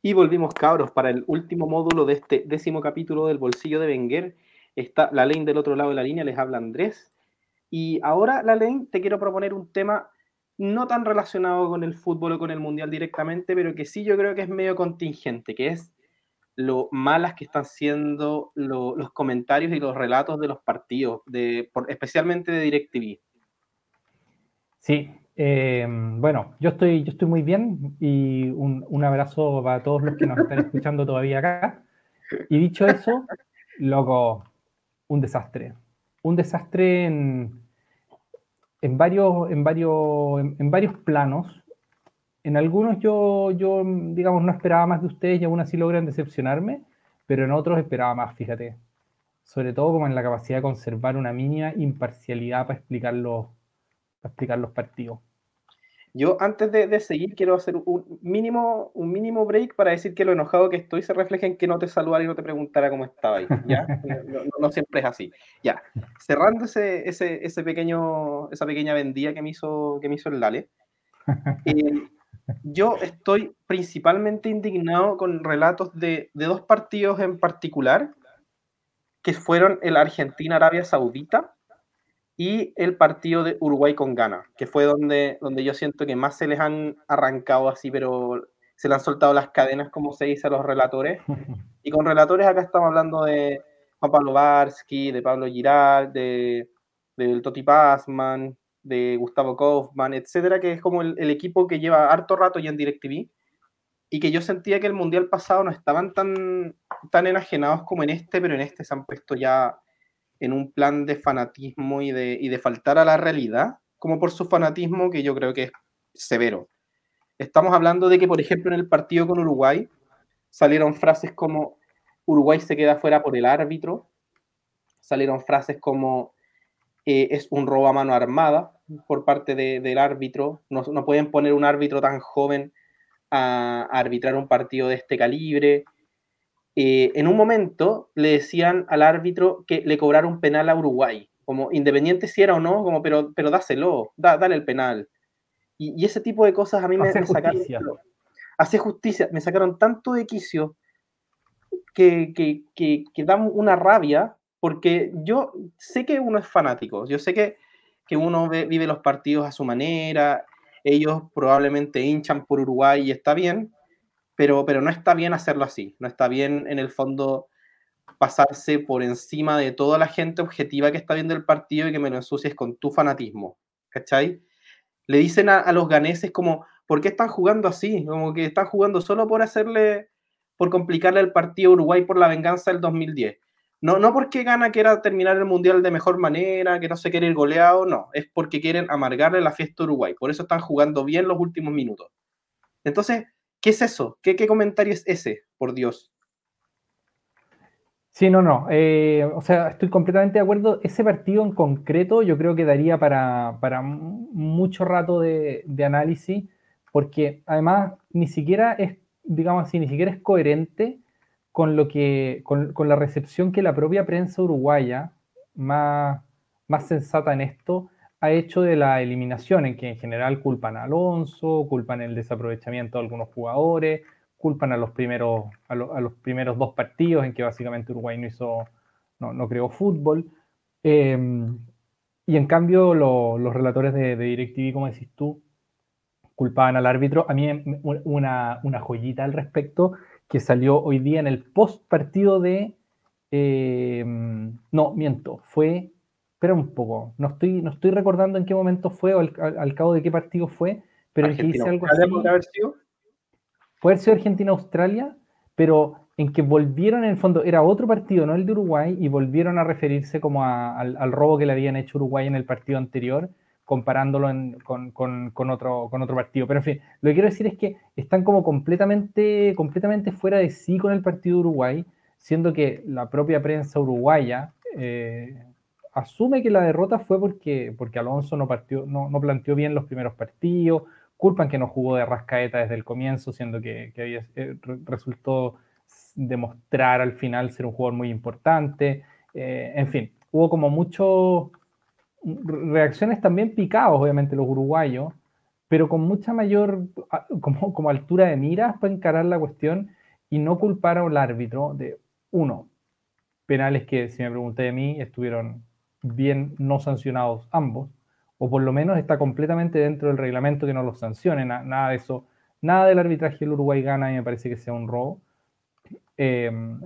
Y volvimos, cabros, para el último módulo de este décimo capítulo del bolsillo de Wenger. Está la ley del otro lado de la línea, les habla Andrés. Y ahora, la ley, te quiero proponer un tema no tan relacionado con el fútbol o con el mundial directamente, pero que sí yo creo que es medio contingente, que es lo malas que están siendo los comentarios y los relatos de los partidos, de, especialmente de DirecTV. Sí, eh, bueno, yo estoy, yo estoy muy bien y un, un, abrazo para todos los que nos están escuchando todavía acá. Y dicho eso, loco, un desastre. Un desastre en, en varios, en, varios, en, varios planos. En algunos yo, yo, digamos, no esperaba más de ustedes y aún así logran decepcionarme, pero en otros esperaba más, fíjate. Sobre todo como en la capacidad de conservar una mínima imparcialidad para explicar los, para explicar los partidos. Yo antes de, seguir quiero hacer un mínimo, un mínimo break para decir que lo enojado que estoy se refleja en que no te saludara y no te preguntara cómo estaba ahí, ¿ya? No, siempre es así. Ya, cerrando ese, ese, ese, pequeño, esa pequeña vendida que me hizo, que me hizo el Lale, eh, yo estoy principalmente indignado con relatos de, de dos partidos en particular, que fueron el Argentina-Arabia Saudita, y el partido de Uruguay con Ghana, que fue donde, donde yo siento que más se les han arrancado así, pero se le han soltado las cadenas, como se dice a los relatores. Y con relatores acá estamos hablando de Juan Pablo Barsky, de Pablo Girard, de, del Toti Pazman, de Gustavo Kaufman, etcétera, que es como el, el, equipo que lleva harto rato ya en DirecTV y que yo sentía que el mundial pasado no estaban tan, tan enajenados como en este, pero en este se han puesto ya en un plan de fanatismo y de, y de faltar a la realidad, como por su fanatismo que yo creo que es severo. Estamos hablando de que, por ejemplo, en el partido con Uruguay salieron frases como Uruguay se queda fuera por el árbitro, salieron frases como eh, es un robo a mano armada por parte de, del árbitro, no, no, pueden poner un árbitro tan joven a, a arbitrar un partido de este calibre, eh, en un momento le decían al árbitro que le cobrara un penal a Uruguay, como independiente si era o no, como pero, pero dáselo, dale el penal. Y, ese tipo de cosas a mí me, sacaron. Hace justicia, me sacaron tanto de quicio que, que, que, dan una rabia, porque yo sé que uno es fanático, yo sé que, que uno vive los partidos a su manera, ellos probablemente hinchan por Uruguay y está bien, pero, pero no está bien hacerlo así, no está bien en el fondo pasarse por encima de toda la gente objetiva que está viendo el partido y que me lo ensucies con tu fanatismo, ¿cachai? Le dicen a, los ganeses como, ¿por qué están jugando así? Como que están jugando solo por hacerle, por complicarle el partido a Uruguay por la venganza del 2010. No, no porque Gana quiera terminar el Mundial de mejor manera, que no se quiere ir goleado, no, es porque quieren amargarle la fiesta a Uruguay, por eso están jugando bien los últimos minutos. Entonces, ¿Qué es eso? ¿Qué, comentario es ese, por Dios? Sí, no, no. Eh, o sea, estoy completamente de acuerdo. Ese partido en concreto yo creo que daría para, mucho rato de, análisis, porque además ni siquiera es, digamos así, ni siquiera es coherente con lo que, con, la recepción que la propia prensa uruguaya, más, más sensata en esto, ha hecho de la eliminación, en que en general culpan a Alonso, culpan el desaprovechamiento de algunos jugadores, culpan a los primeros, a, los primeros dos partidos en que básicamente Uruguay no hizo, no, no creó fútbol. Em, y en cambio los relatores de, de, DirecTV, como decís tú, culpaban al árbitro. A mí una, una joyita al respecto que salió hoy día en el post partido de... Em, no, miento, fue espera un poco, no estoy, no estoy recordando en qué momento fue o al, cabo de qué partido fue, pero el que dice algo así. Puede haber sido? Sido Argentina-Australia, pero en que volvieron en el fondo, era otro partido, no el de Uruguay, y volvieron a referirse como al, robo que le habían hecho Uruguay en el partido anterior, comparándolo con, con, otro, con otro partido. Pero en fin, lo que quiero decir es que están como completamente, completamente fuera de sí con el partido de Uruguay, siendo que la propia prensa uruguaya, eh, asume que la derrota fue porque, porque Alonso no, partió, no, no, planteó bien los primeros partidos, culpan que no jugó de rascaeta desde el comienzo, siendo que, eh, resultó demostrar al final ser un jugador muy importante. Eh, en fin, hubo como muchos reacciones también picados, obviamente, los uruguayos, pero con mucha mayor como, como altura de miras para encarar la cuestión y no culpar al árbitro de, uno, penales que, si me pregunté a mí, estuvieron bien no sancionados ambos, o por lo menos está completamente dentro del reglamento que no los sancione, nada de eso, nada del arbitraje del Uruguay gana y me parece que sea un robo. Em,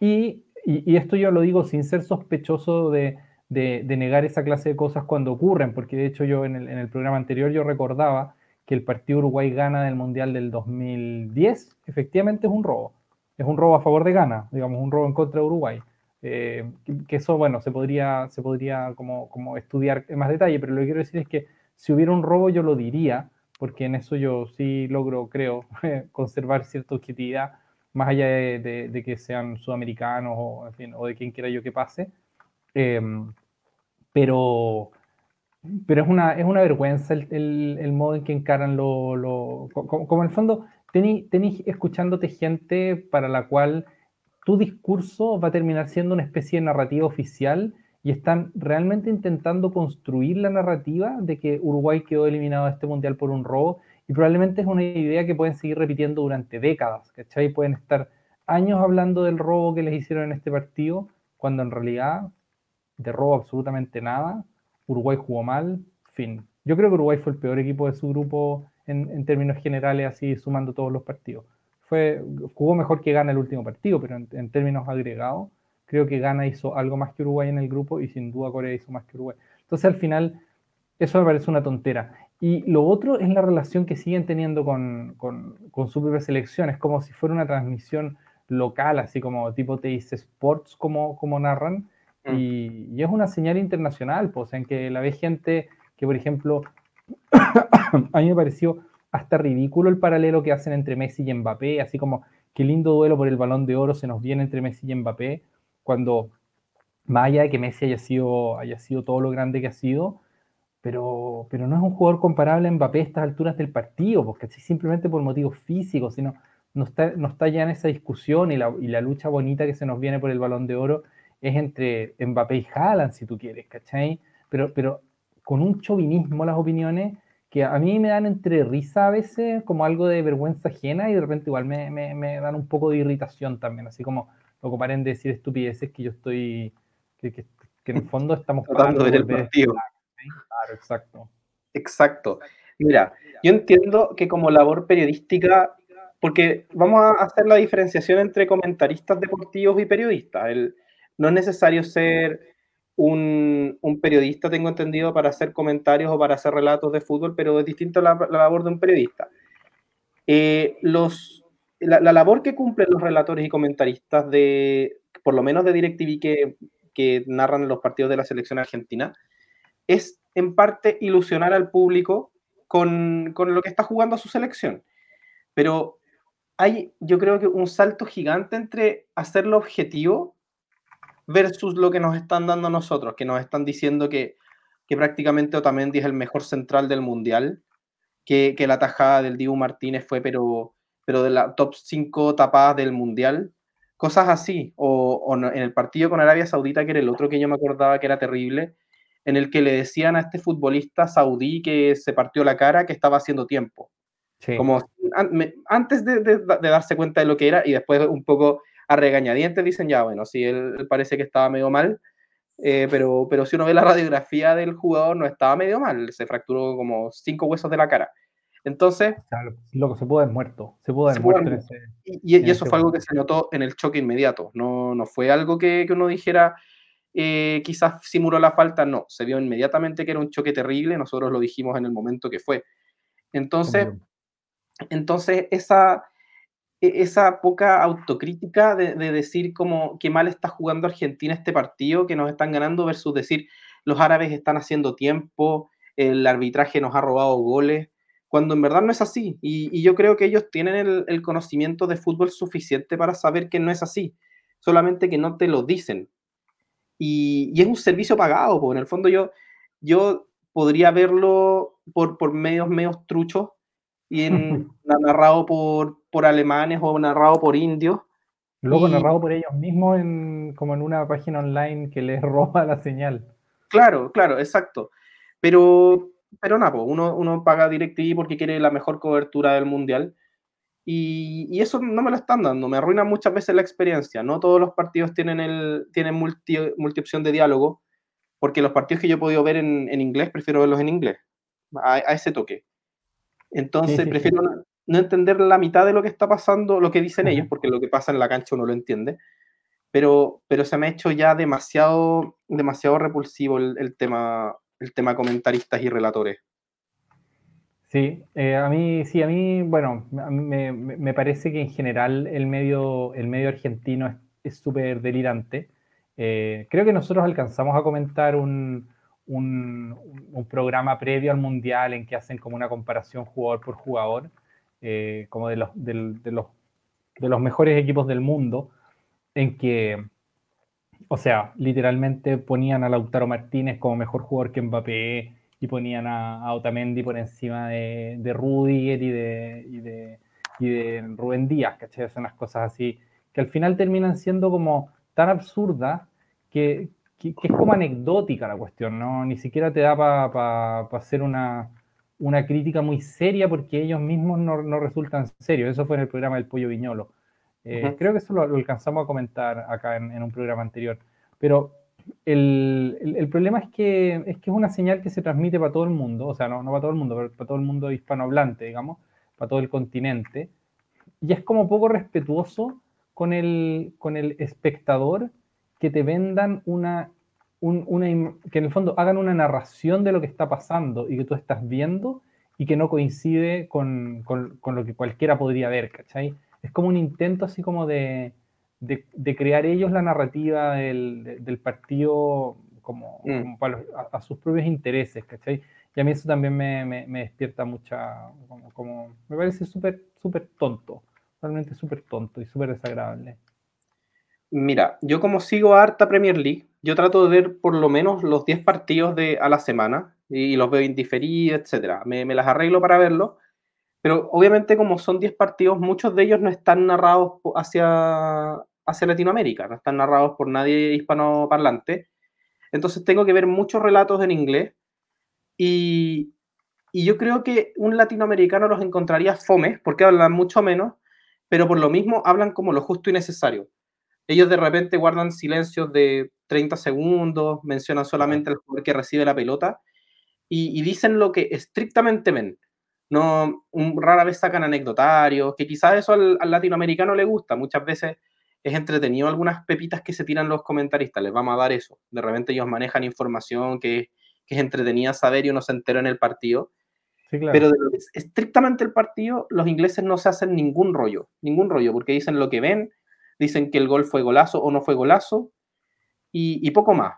y, y, esto yo lo digo sin ser sospechoso de, de, negar esa clase de cosas cuando ocurren, porque de hecho yo en el, en el programa anterior yo recordaba que el partido Uruguay gana del Mundial del 2010 efectivamente es un robo. Es un robo a favor de Ghana, digamos, un robo en contra de Uruguay. Eh, que eso, bueno, se podría, se podría como, como estudiar en más detalle, pero lo que quiero decir es que si hubiera un robo yo lo diría, porque en eso yo sí logro, creo, conservar cierta objetividad, más allá de, que sean sudamericanos o, en fin, o de quien quiera yo que pase. Em, pero, pero es una, es una vergüenza el, el, modo en que encaran lo, lo como, como, en el fondo tenéis escuchándote gente para la cual tu discurso va a terminar siendo una especie de narrativa oficial y están realmente intentando construir la narrativa de que Uruguay quedó eliminado de este mundial por un robo y probablemente es una idea que pueden seguir repitiendo durante décadas, ¿cachai? Pueden estar años hablando del robo que les hicieron en este partido, cuando en realidad de robo absolutamente nada, Uruguay jugó mal, fin. Yo creo que Uruguay fue el peor equipo de su grupo en, términos generales, así sumando todos los partidos. Fue, jugó mejor que Gana el último partido, pero en, términos agregados, creo que Gana hizo algo más que Uruguay en el grupo y sin duda Corea hizo más que Uruguay. Entonces al final, eso me parece una tontera. Y lo otro es la relación que siguen teniendo con, con, con su propia selección. Es como si fuera una transmisión local, así como tipo TIC Sports, como, como narran. Mm. Y, y, es una señal internacional, pues, en que la ve gente que, por ejemplo, a mí me pareció hasta ridículo el paralelo que hacen entre Messi y Mbappé, así como qué lindo duelo por el balón de oro se nos viene entre Messi y Mbappé, cuando más allá de que Messi haya sido, haya sido todo lo grande que ha sido, pero, pero no es un jugador comparable a Mbappé a estas alturas del partido, porque así simplemente por motivos físicos, sino no está, no está ya en esa discusión y la, lucha bonita que se nos viene por el balón de oro es entre Mbappé y Haaland, si tú quieres, ¿cachai? Pero, pero con un chauvinismo las opiniones que a mí me dan entre risa a veces, como algo de vergüenza ajena, y de repente igual me, me, me dan un poco de irritación también, así como lo que paren de decir estupideces que yo estoy, que, que, en el fondo estamos tratando de el partido. Claro, exacto. Exacto. Mira, yo entiendo que como labor periodística, porque vamos a hacer la diferenciación entre comentaristas deportivos y periodistas. El, no es necesario ser un, periodista, tengo entendido, para hacer comentarios o para hacer relatos de fútbol, pero es distinto la, la labor de un periodista. Eh, los, la, labor que cumplen los relatores y comentaristas de, por lo menos de DirecTV que, que narran los partidos de la selección argentina, es en parte ilusionar al público con, con lo que está jugando su selección. Pero hay, yo creo que un salto gigante entre hacerlo objetivo versus lo que nos están dando nosotros, que nos están diciendo que, que prácticamente Otamendi es el mejor central del mundial, que, que la tajada del Dibu Martínez fue, pero, pero de la top 5 tapadas del mundial, cosas así, o, o en el partido con Arabia Saudita, que era el otro que yo me acordaba que era terrible, en el que le decían a este futbolista saudí que se partió la cara que estaba haciendo tiempo. Como antes de, de, de, darse cuenta de lo que era y después un poco a regañadientes dicen, ya, bueno, sí, él, parece que estaba medio mal, eh, pero, pero si uno ve la radiografía del jugador, no estaba medio mal, se fracturó como cinco huesos de la cara. Entonces... lo que se puede es muerto, se puede muerto. y, eso fue algo que se notó en el choque inmediato, no, no fue algo que, que uno dijera, eh, quizás simuló la falta, no, se vio inmediatamente que era un choque terrible, nosotros lo dijimos en el momento que fue. Entonces, entonces esa, esa poca autocrítica de, decir como qué mal está jugando Argentina este partido, que nos están ganando, versus decir los árabes están haciendo tiempo, el arbitraje nos ha robado goles, cuando en verdad no es así. Y, yo creo que ellos tienen el, conocimiento de fútbol suficiente para saber que no es así, solamente que no te lo dicen. Y, es un servicio pagado, porque en el fondo yo, yo podría verlo por, por medios medios truchos y en, narrado por, por alemanes o narrado por indios. Luego narrado por ellos mismos en, como en una página online que les roba la señal. Claro, claro, exacto. Pero, pero nada, pues, uno, uno paga DirecTV porque quiere la mejor cobertura del mundial. Y, y, eso no me lo están dando, me arruina muchas veces la experiencia. No todos los partidos tienen, el, tienen multi, multi opción de diálogo, porque los partidos que yo he podido ver en, en inglés, prefiero verlos en inglés, a, a ese toque. Entonces, sí, sí, prefiero sí. No, entender la mitad de lo que está pasando, lo que dicen ellos, porque lo que pasa en la cancha uno lo entiende. Pero, pero se me ha hecho ya demasiado, demasiado repulsivo el, el tema, el tema comentaristas y relatores. Sí, eh, a mí, sí, a mí, bueno, a mí me, me, parece que en general el medio, el medio argentino es súper delirante. Eh, creo que nosotros alcanzamos a comentar un, un, un, programa previo al Mundial en que hacen como una comparación jugador por jugador, eh, como de los, de, los, de los mejores equipos del mundo, en que, o sea, literalmente ponían a Lautaro Martínez como mejor jugador que Mbappé, y ponían a, a Otamendi por encima de, de Rudiger y de, y, de, y de Rubén Díaz, ¿cachai? Son unas cosas así que al final terminan siendo como tan absurdas que, que, que, es como anecdótica la cuestión, ¿no? Ni siquiera te da para pa, pa hacer una, una, crítica muy seria porque ellos mismos no, no, resultan serios. Eso fue en el programa del Pollo Viñolo. Eh, uh -huh. Creo que eso lo, lo, alcanzamos a comentar acá en, en un programa anterior. Pero el, el, el, problema es que, es que es una señal que se transmite para todo el mundo, o sea, no, no para todo el mundo, pero para todo el mundo hispanohablante, digamos, para todo el continente, y es como poco respetuoso con el, con el espectador que te vendan una, un, una, que en el fondo hagan una narración de lo que está pasando y que tú estás viendo y que no coincide con, con, con lo que cualquiera podría ver, ¿cachai? Es como un intento así como de, de, de, crear ellos la narrativa del, del partido como, mm. como para los, a, a, sus propios intereses, ¿cachai? Y a mí eso también me, me, me despierta mucha, como, como me parece súper, súper tonto, realmente súper tonto y súper desagradable. Mira, yo como sigo harta Premier League, yo trato de ver por lo menos los 10 partidos de, a la semana y los veo indiferidos, etcétera. Me, me las arreglo para verlos, pero obviamente como son 10 partidos, muchos de ellos no están narrados hacia, hacia Latinoamérica, no están narrados por nadie hispanoparlante. Entonces tengo que ver muchos relatos en inglés y, y yo creo que un latinoamericano los encontraría fomes porque hablan mucho menos, pero por lo mismo hablan como lo justo y necesario. Ellos de repente guardan silencios de 30 segundos, mencionan solamente al jugador que recibe la pelota y, y dicen lo que estrictamente ven. No, un, rara vez sacan anecdotarios, que quizás eso al, al latinoamericano le gusta. Muchas veces es entretenido algunas pepitas que se tiran los comentaristas, les vamos a dar eso. De repente ellos manejan información que, que es entretenida saber y uno se entera en el partido. Sí, claro. Pero de lo que es estrictamente el partido, los ingleses no se hacen ningún rollo, ningún rollo, porque dicen lo que ven, dicen que el gol fue golazo o no fue golazo, y, y poco más.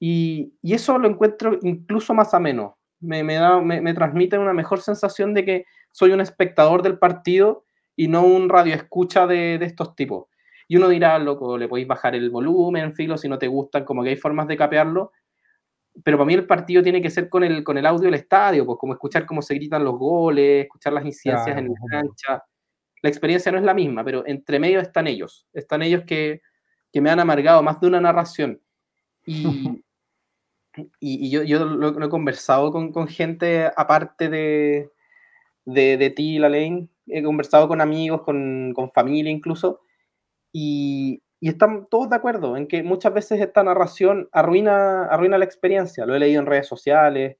Y, y, eso lo encuentro incluso más ameno. Me, me, da, me, me transmite una mejor sensación de que soy un espectador del partido y no un radio escucha de, de estos tipos y uno dirá, loco, le podéis bajar el volumen, filo, si no te gustan, como que hay formas de capearlo. Pero para mí el partido tiene que ser con el, con el audio del estadio, pues como escuchar cómo se gritan los goles, escuchar las incidencias claro. en la cancha. La experiencia no es la misma, pero entre medio están ellos. Están ellos que, que me han amargado más de una narración. Y, y, yo, yo lo, he conversado con, con gente aparte de, de, de ti, la ley. He conversado con amigos, con, con familia incluso y, y, están todos de acuerdo en que muchas veces esta narración arruina, arruina la experiencia. Lo he leído en redes sociales,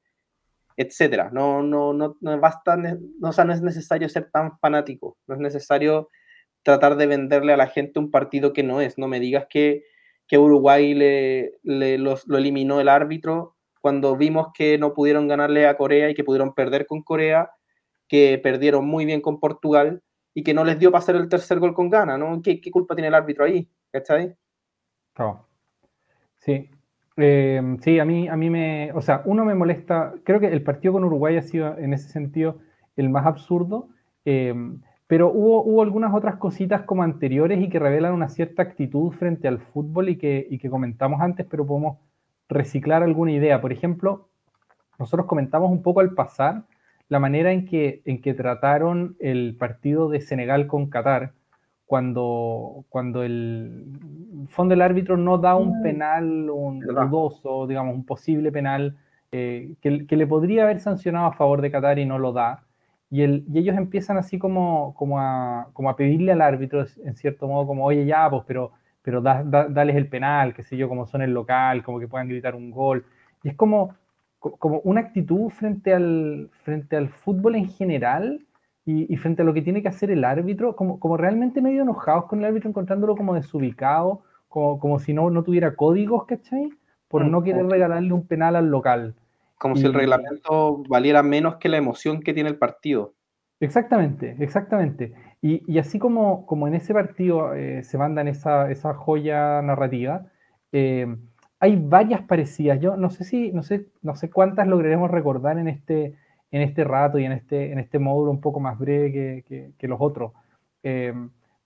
etcétera. No, no, no, no, basta, no, o sea, no es necesario ser tan fanático. No es necesario tratar de venderle a la gente un partido que no es. No me digas que, que Uruguay le, le los, lo eliminó el árbitro cuando vimos que no pudieron ganarle a Corea y que pudieron perder con Corea, que perdieron muy bien con Portugal y que no les dio hacer el tercer gol con gana, ¿no? ¿Qué, qué culpa tiene el árbitro ahí? ¿Cachai? Oh. Sí. Eh, sí, a mí, a mí me. O sea, uno me molesta. Creo que el partido con Uruguay ha sido en ese sentido el más absurdo. Eh, pero hubo, hubo, algunas otras cositas como anteriores y que revelan una cierta actitud frente al fútbol y que, y que comentamos antes, pero podemos reciclar alguna idea. Por ejemplo, nosotros comentamos un poco al pasar la manera en que, en que trataron el partido de Senegal con Qatar, cuando, cuando el fondo del árbitro no da un mm. penal, un dudoso, digamos, un posible penal eh, que, le podría haber sancionado a favor de Qatar y no lo da. Y, el, y ellos empiezan así como, como, a, como a pedirle al árbitro, en cierto modo, como, oye, ya, pues, pero, pero da, dales el penal, qué sé yo, como son el local, como que puedan gritar un gol. Y es como, como una actitud frente al, frente al fútbol en general y, frente a lo que tiene que hacer el árbitro, como, como realmente medio enojados con el árbitro, encontrándolo como desubicado, como, como si no, no tuviera códigos, ¿cachai? Por no querer regalarle un penal al local. Como si el reglamento valiera menos que la emoción que tiene el partido. Exactamente, exactamente. Y, y así como, como en ese partido eh, se mandan esa, esa joya narrativa, eh, hay varias parecidas. Yo no sé si, no sé, no sé cuántas lograremos recordar en este, en este rato y en este, en este módulo un poco más breve que, que, los otros. Eh,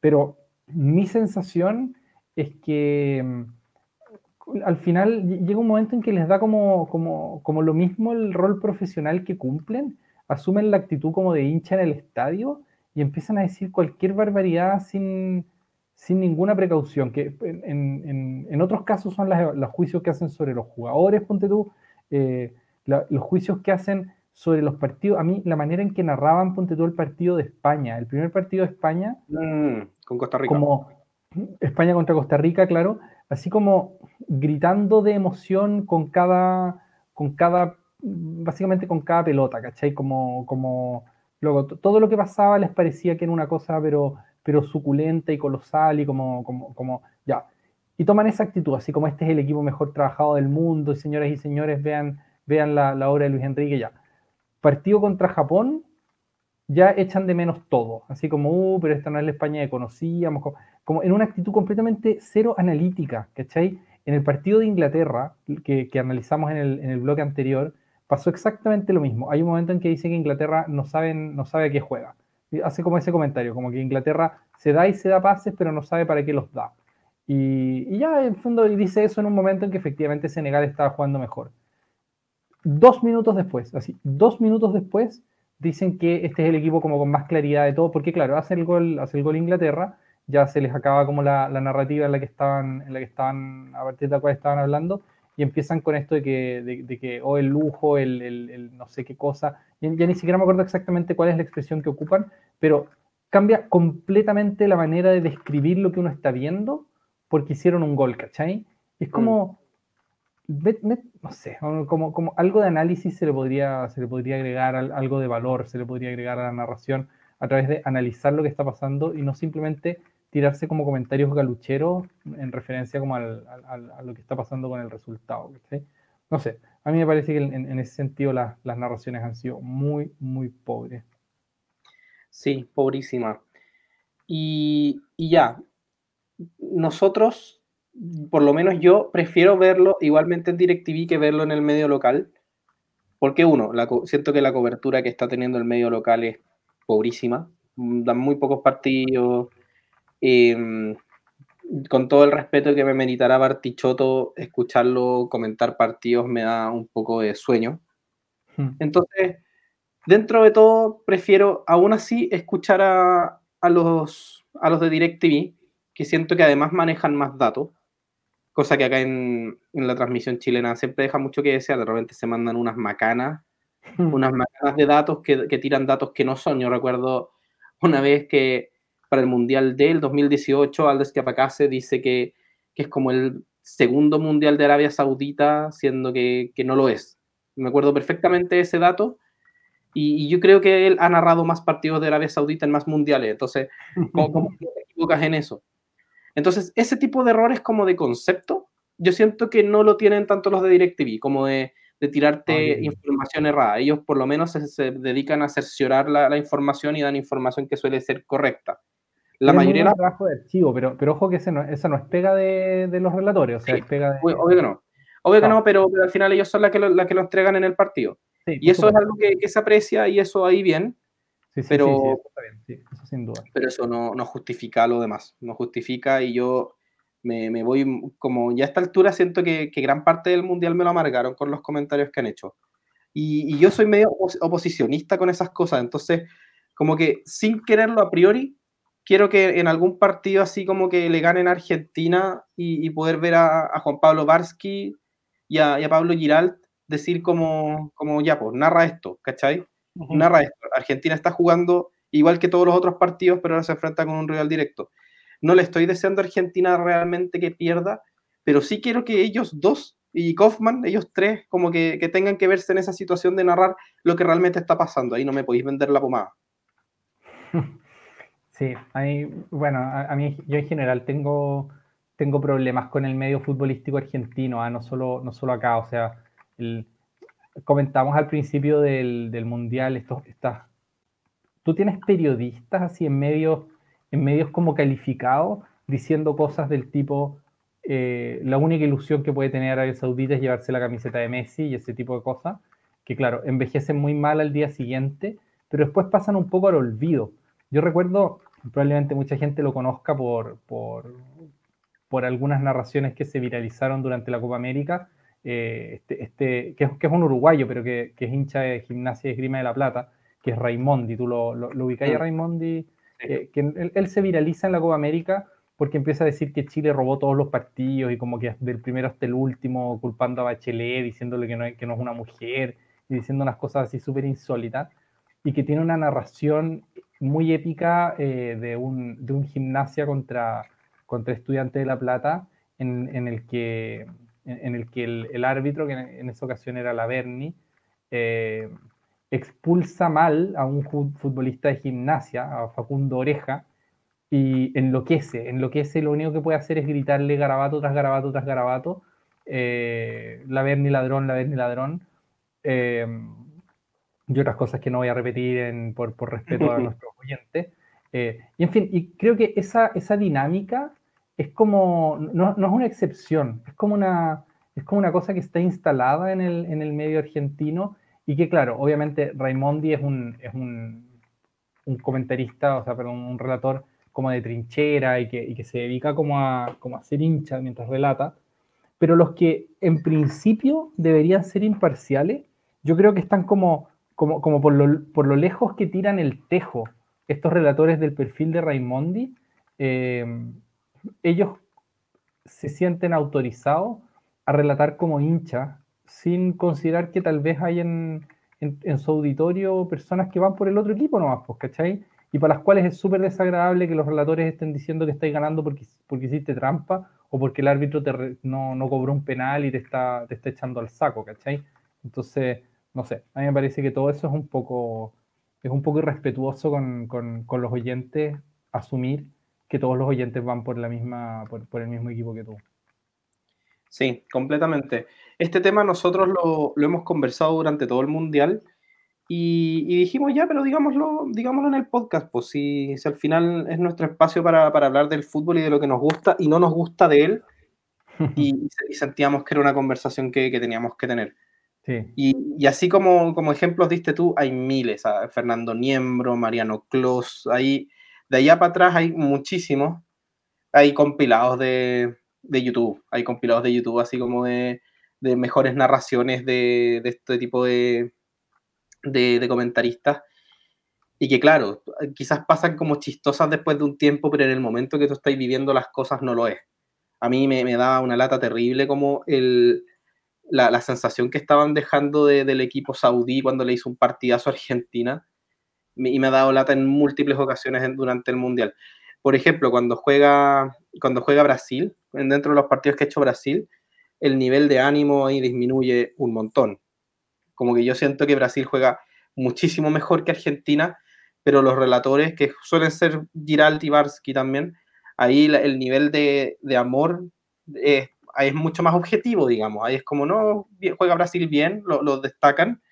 pero mi sensación es que mm, al final llega un momento en que les da como, como, como lo mismo el rol profesional que cumplen, asumen la actitud como de hincha en el estadio y empiezan a decir cualquier barbaridad sin, sin ninguna precaución, que en, otros casos son los juicios que hacen sobre los jugadores, ponte tú, eh, los juicios que hacen sobre los partidos, a mí la manera en que narraban, ponte tú, el partido de España, el primer partido de España, mm, con Costa Rica. Como España contra Costa Rica, claro, así como gritando de emoción con cada, con cada, básicamente con cada pelota, ¿cachai? Como, como, luego, todo lo que pasaba les parecía que era una cosa, pero pero suculenta y colosal y como, como, como, ya. Y toman esa actitud, así como este es el equipo mejor trabajado del mundo, y señoras y señores, vean, vean la, la obra de Luis Enrique, ya. Partido contra Japón, ya echan de menos todo, así como, uh, pero esta no es la España que conocíamos, como, en una actitud completamente cero analítica, ¿cachai? En el partido de Inglaterra, que, que analizamos en el, en el bloque anterior, pasó exactamente lo mismo. Hay un momento en que dice que Inglaterra no, saben, no sabe a qué juega hace como ese comentario, como que Inglaterra se da y se da pases, pero no sabe para qué los da. Y, ya en fondo dice eso en un momento en que efectivamente Senegal estaba jugando mejor. Dos minutos después, así, dos minutos después, dicen que este es el equipo como con más claridad de todo, porque claro, hace el gol, hace el gol Inglaterra, ya se les acaba como la, narrativa en la que estaban, en la que estaban, a partir de la cual estaban hablando, y empiezan con esto de que, de, que o oh, el lujo, el, el, no sé qué cosa, ya, ni siquiera me acuerdo exactamente cuál es la expresión que ocupan, pero cambia completamente la manera de describir lo que uno está viendo porque hicieron un gol, ¿cachai? Es como, no sé, como, como algo de análisis se le, podría, se le podría agregar, algo de valor se le podría agregar a la narración a través de analizar lo que está pasando y no simplemente tirarse como comentarios galucheros en referencia como al, a lo que está pasando con el resultado. No sé, a mí me parece que en, ese sentido las narraciones han sido muy, muy pobres. Sí, pobrísima. Y, y, ya, nosotros, por lo menos yo, prefiero verlo igualmente en DirecTV que verlo en el medio local. Porque uno, siento que la cobertura que está teniendo el medio local es pobrísima. Dan muy pocos partidos, Em, con todo el respeto que me meritará Bartichotto, escucharlo comentar partidos me da un poco de sueño. Hmm. Entonces, dentro de todo, prefiero aún así escuchar a, los, a los de DirecTV, que siento que además manejan más datos, cosa que acá en, la transmisión chilena siempre deja mucho que desear, de repente se mandan unas macanas, unas macanas de datos que, que tiran datos que no son. Yo recuerdo una vez que para el Mundial del 2018, Aldes Capacase dice que, que, es como el segundo Mundial de Arabia Saudita, siendo que, que no lo es. Me acuerdo perfectamente ese dato. Y, yo creo que él ha narrado más partidos de Arabia Saudita en más mundiales. Entonces, ¿cómo, te equivocas en eso? Entonces, ese tipo de errores como de concepto, yo siento que no lo tienen tanto los de DirecTV, como de, de tirarte información errada. Ellos por lo menos se, dedican a cerciorar la, la, información y dan información que suele ser correcta. La mayoría de trabajo de archivo, pero, pero ojo que ese no, esa no es pega de, de los relatores, o sea, es pega de... Obvio que no. Obvio que no, pero, al final ellos son las que, lo, que lo entregan en el partido. y eso es algo que, se aprecia y eso ahí bien. Sí, sí, pero, sí, eso está bien, eso sin duda. Pero eso no, no, justifica lo demás, no justifica y yo me, me, voy, como ya a esta altura siento que, que, gran parte del mundial me lo amargaron con los comentarios que han hecho. Y, y yo soy medio oposicionista con esas cosas, entonces como que sin quererlo a priori quiero que en algún partido así como que le ganen a Argentina y, poder ver a, Juan Pablo Barsky y a, Pablo Giralt decir como, como ya, pues, narra esto, ¿cachai? Narra esto. Argentina está jugando igual que todos los otros partidos, pero ahora se enfrenta con un rival directo. No le estoy deseando a Argentina realmente que pierda, pero sí quiero que ellos dos y Kaufman, ellos tres, como que, tengan que verse en esa situación de narrar lo que realmente está pasando. Ahí no me podéis vender la pomada. Sí, ahí, bueno, a, mí yo en general tengo, tengo problemas con el medio futbolístico argentino, ¿ah? no, solo, no solo acá, o sea, comentamos al principio del, Mundial, estos, estas, tú tienes periodistas así en medios, en medios como calificados diciendo cosas del tipo, eh, la única ilusión que puede tener Arabia Saudita es llevarse la camiseta de Messi y ese tipo de cosas, que claro, envejecen muy mal al día siguiente, pero después pasan un poco al olvido. Yo recuerdo, probablemente mucha gente lo conozca por, por, por algunas narraciones que se viralizaron durante la Copa América, eh, este, este, que, es, que, es, un uruguayo, pero que, que, es hincha de gimnasia y esgrima de la plata, que es Raimondi, tú lo, lo, lo ubicáis a mm. Raimondi, eh, que él, él, se viraliza en la Copa América porque empieza a decir que Chile robó todos los partidos y como que del primero hasta el último culpando a Bachelet, diciéndole que no, que no es una mujer y diciendo unas cosas así súper insólitas y que tiene una narración muy épica eh, de, un, de un gimnasia contra, contra Estudiantes de La Plata en, en el que, en el, que el, árbitro, que en, esa ocasión era la Berni, eh, expulsa mal a un futbolista de gimnasia, a Facundo Oreja, y enloquece, enloquece, lo único que puede hacer es gritarle garabato tras garabato tras garabato, eh, la ver ni ladrón, la ver ni ladrón, eh, y otras cosas que no voy a repetir por, por, respeto a nuestros oyentes. Eh, y en fin, y creo que esa, esa dinámica es como, no, no, es una excepción, es como una, es como una cosa que está instalada en el, en el medio argentino y que claro, obviamente Raimondi es un, es un, un comentarista, o sea, perdón, un relator como de trinchera y que, y que se dedica como a, como a ser hincha mientras relata, pero los que en principio deberían ser imparciales, yo creo que están como, como, como por, lo, por lo lejos que tiran el tejo estos relatores del perfil de Raimondi, eh, ellos se sienten autorizados a relatar como hincha sin considerar que tal vez hay en, en, en, su auditorio personas que van por el otro equipo nomás, pues, ¿cachai? y para las cuales es súper desagradable que los relatores estén diciendo que estáis ganando porque, porque hiciste trampa o porque el árbitro te no, no, cobró un penal y te está, te está echando al saco, ¿cachai? Entonces, no sé, a mí me parece que todo eso es un poco, es un poco irrespetuoso con, con, con los oyentes asumir que todos los oyentes van por, la misma, por, por, el mismo equipo que tú. Sí, completamente. Este tema nosotros lo, lo hemos conversado durante todo el Mundial y, dijimos ya, pero digámoslo, digámoslo en el podcast, pues si, al final es nuestro espacio para, para, hablar del fútbol y de lo que nos gusta y no nos gusta de él, y, sentíamos que era una conversación que, que teníamos que tener. Sí. Y, y, así como, como ejemplos diste tú, hay miles, Fernando Niembro, Mariano Clos, ahí, de allá para atrás hay muchísimos, hay compilados de, de YouTube, hay compilados de YouTube así como de, de mejores narraciones de, de este tipo de, de, comentaristas y que claro, quizás pasan como chistosas después de un tiempo, pero en el momento que tú estás viviendo las cosas no lo es. A mí me, me da una lata terrible como el, la, la sensación que estaban dejando de, del equipo saudí cuando le hizo un partidazo a Argentina y me ha dado lata en múltiples ocasiones durante el Mundial. Por ejemplo, cuando juega, cuando juega Brasil, dentro de los partidos que ha hecho Brasil, el nivel de ánimo ahí disminuye un montón. Como que yo siento que Brasil juega muchísimo mejor que Argentina, pero los relatores, que suelen ser Giral y Barsky también, ahí el nivel de, de amor es, es, mucho más objetivo, digamos. Ahí es como, no, juega Brasil bien, lo, lo destacan,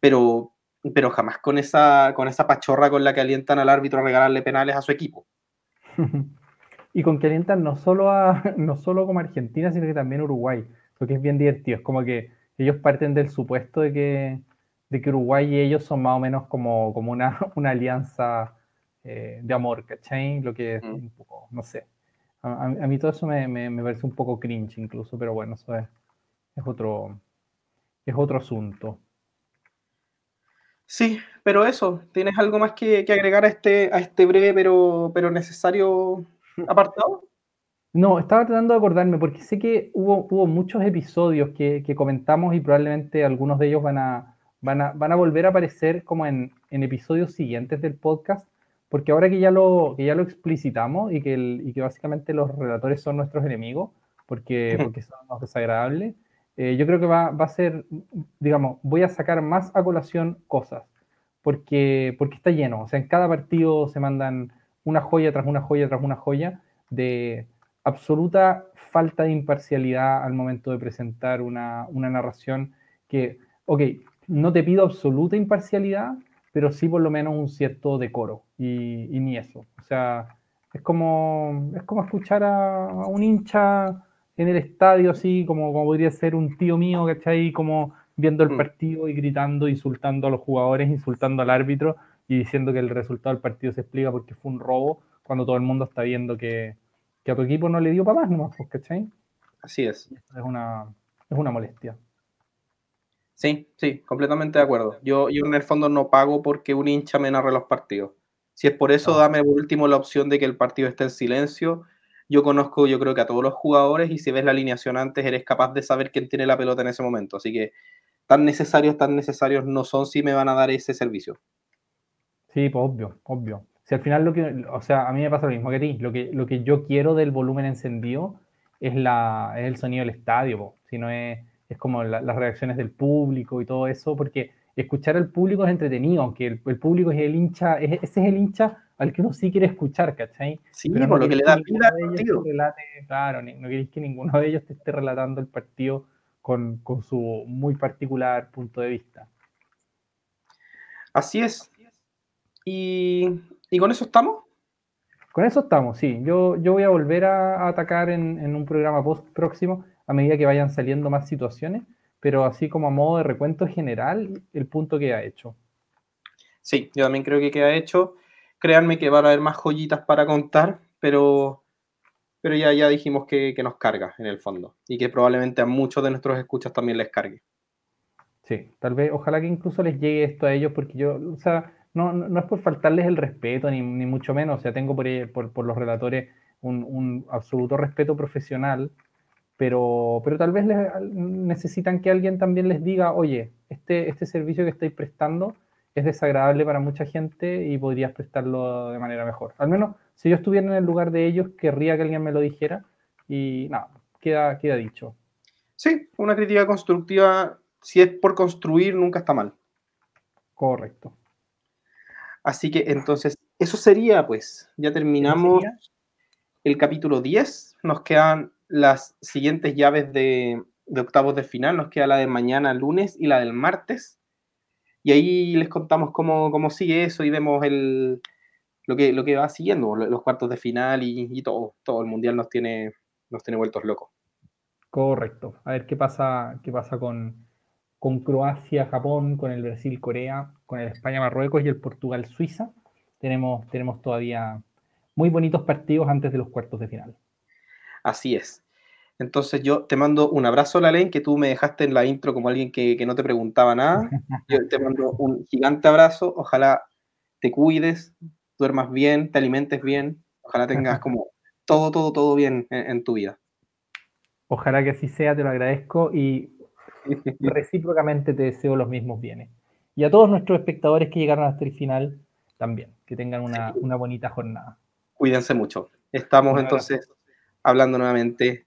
pero, pero jamás con esa, con esa pachorra con la que alientan al árbitro a regalarle penales a su equipo. y con que alientan no solo, a, no solo como Argentina, sino que también Uruguay, lo que es bien divertido. Es como que ellos parten del supuesto de que, de que Uruguay y ellos son más o menos como, como una, una alianza eh, de amor, ¿cachai? Lo que es mm. un poco, no sé. A, a mí todo eso me, me, me, parece un poco cringe incluso, pero bueno, eso es, es, otro, es otro asunto. Sí, pero eso, ¿tienes algo más que, que agregar a este, a este breve pero, pero necesario apartado? No, estaba tratando de acordarme porque sé que hubo, hubo muchos episodios que, comentamos y probablemente algunos de ellos van a, van a, van a volver a aparecer como en, episodios siguientes del podcast, porque ahora que ya lo, que ya lo explicitamos y que, y que básicamente los relatores son nuestros enemigos, porque, porque son los desagradables, eh, yo creo que va, va, a ser, digamos, voy a sacar más a colación cosas, porque, porque está lleno, o sea, en cada partido se mandan una joya tras una joya tras una joya de absoluta falta de imparcialidad al momento de presentar una, narración que, ok, no te pido absoluta imparcialidad, pero sí por lo menos un cierto decoro, y, ni eso. O sea, es como, es como escuchar a, un hincha en el estadio, así como, como podría ser un tío mío, ¿cachai? Como viendo el mm. partido y gritando, insultando a los jugadores, insultando al árbitro y diciendo que el resultado del partido se explica porque fue un robo, cuando todo el mundo está viendo que, que a tu equipo no le dio para más nomás, pues, ¿cachai? Así es. Es una, es una molestia. Sí, sí, completamente de acuerdo. Yo, yo en el fondo no pago porque un hincha me narre los partidos. Si es por eso, dame por último la opción de que el partido esté en silencio. Yo conozco, yo creo que a todos los jugadores y si ves la alineación antes, eres capaz de saber quién tiene la pelota en ese momento. Así que tan necesarios, tan necesarios no son si me van a dar ese servicio. Sí, pues obvio, obvio. Si al final lo que, o sea, a mí me pasa lo mismo que a ti, lo que, lo que yo quiero del volumen encendido es, la, es el sonido del estadio, si no es, es como las reacciones del público y todo eso, porque escuchar al público es entretenido, aunque el, público es el hincha, ese es el hincha al que uno sí quiere escuchar, ¿cachai? Sí, Pero por lo que le da vida al partido. claro, no queréis que ninguno de ellos te esté relatando el partido con, con su muy particular punto de vista. Así es. Y ¿Y con eso estamos? Con eso estamos, sí. Yo, yo voy a volver a, atacar en, un programa post próximo a medida que vayan saliendo más situaciones, pero así como a modo de recuento general, el punto que ha hecho. Sí, yo también creo que queda hecho. Créanme que van a haber más joyitas para contar, pero, pero ya, ya dijimos que, que nos carga en el fondo y que probablemente a muchos de nuestros escuchas también les cargue. Sí, tal vez, ojalá que incluso les llegue esto a ellos, porque yo, o sea, no, no, es por faltarles el respeto, ni, ni mucho menos. O sea, tengo por, por, por los relatores un, un, absoluto respeto profesional, pero, pero tal vez necesitan que alguien también les diga, oye, este, este servicio que estáis prestando es desagradable para mucha gente y podrías prestarlo de manera mejor. Al menos, si yo estuviera en el lugar de ellos, querría que alguien me lo dijera y nada, queda, queda dicho. Sí, una crítica constructiva, si es por construir, nunca está mal. Correcto. Así que entonces, eso sería, pues, ya terminamos el capítulo 10. Nos quedan las siguientes llaves de, octavos de final. Nos queda la de mañana, lunes, y la del martes. Y ahí les contamos cómo, sigue eso y vemos el, lo, que, lo que va siguiendo, los cuartos de final y, todo. Todo el mundial nos tiene, nos tiene vueltos locos. Correcto. A ver qué pasa, qué pasa con, con Croacia, Japón, con el Brasil, Corea, con el España, Marruecos y el Portugal, Suiza. Tenemos, tenemos todavía muy bonitos partidos antes de los cuartos de final. Así es. Entonces yo te mando un abrazo, Lalen, que tú me dejaste en la intro como alguien que, no te preguntaba nada. Yo te mando un gigante abrazo. Ojalá te cuides, duermas bien, te alimentes bien. Ojalá tengas como todo, todo, todo bien en tu vida. Ojalá que así sea, te lo agradezco y recíprocamente te deseo los mismos bienes. Y a todos nuestros espectadores que llegaron hasta el final, también, que tengan una, una bonita jornada. Cuídense mucho. Estamos entonces hablando nuevamente.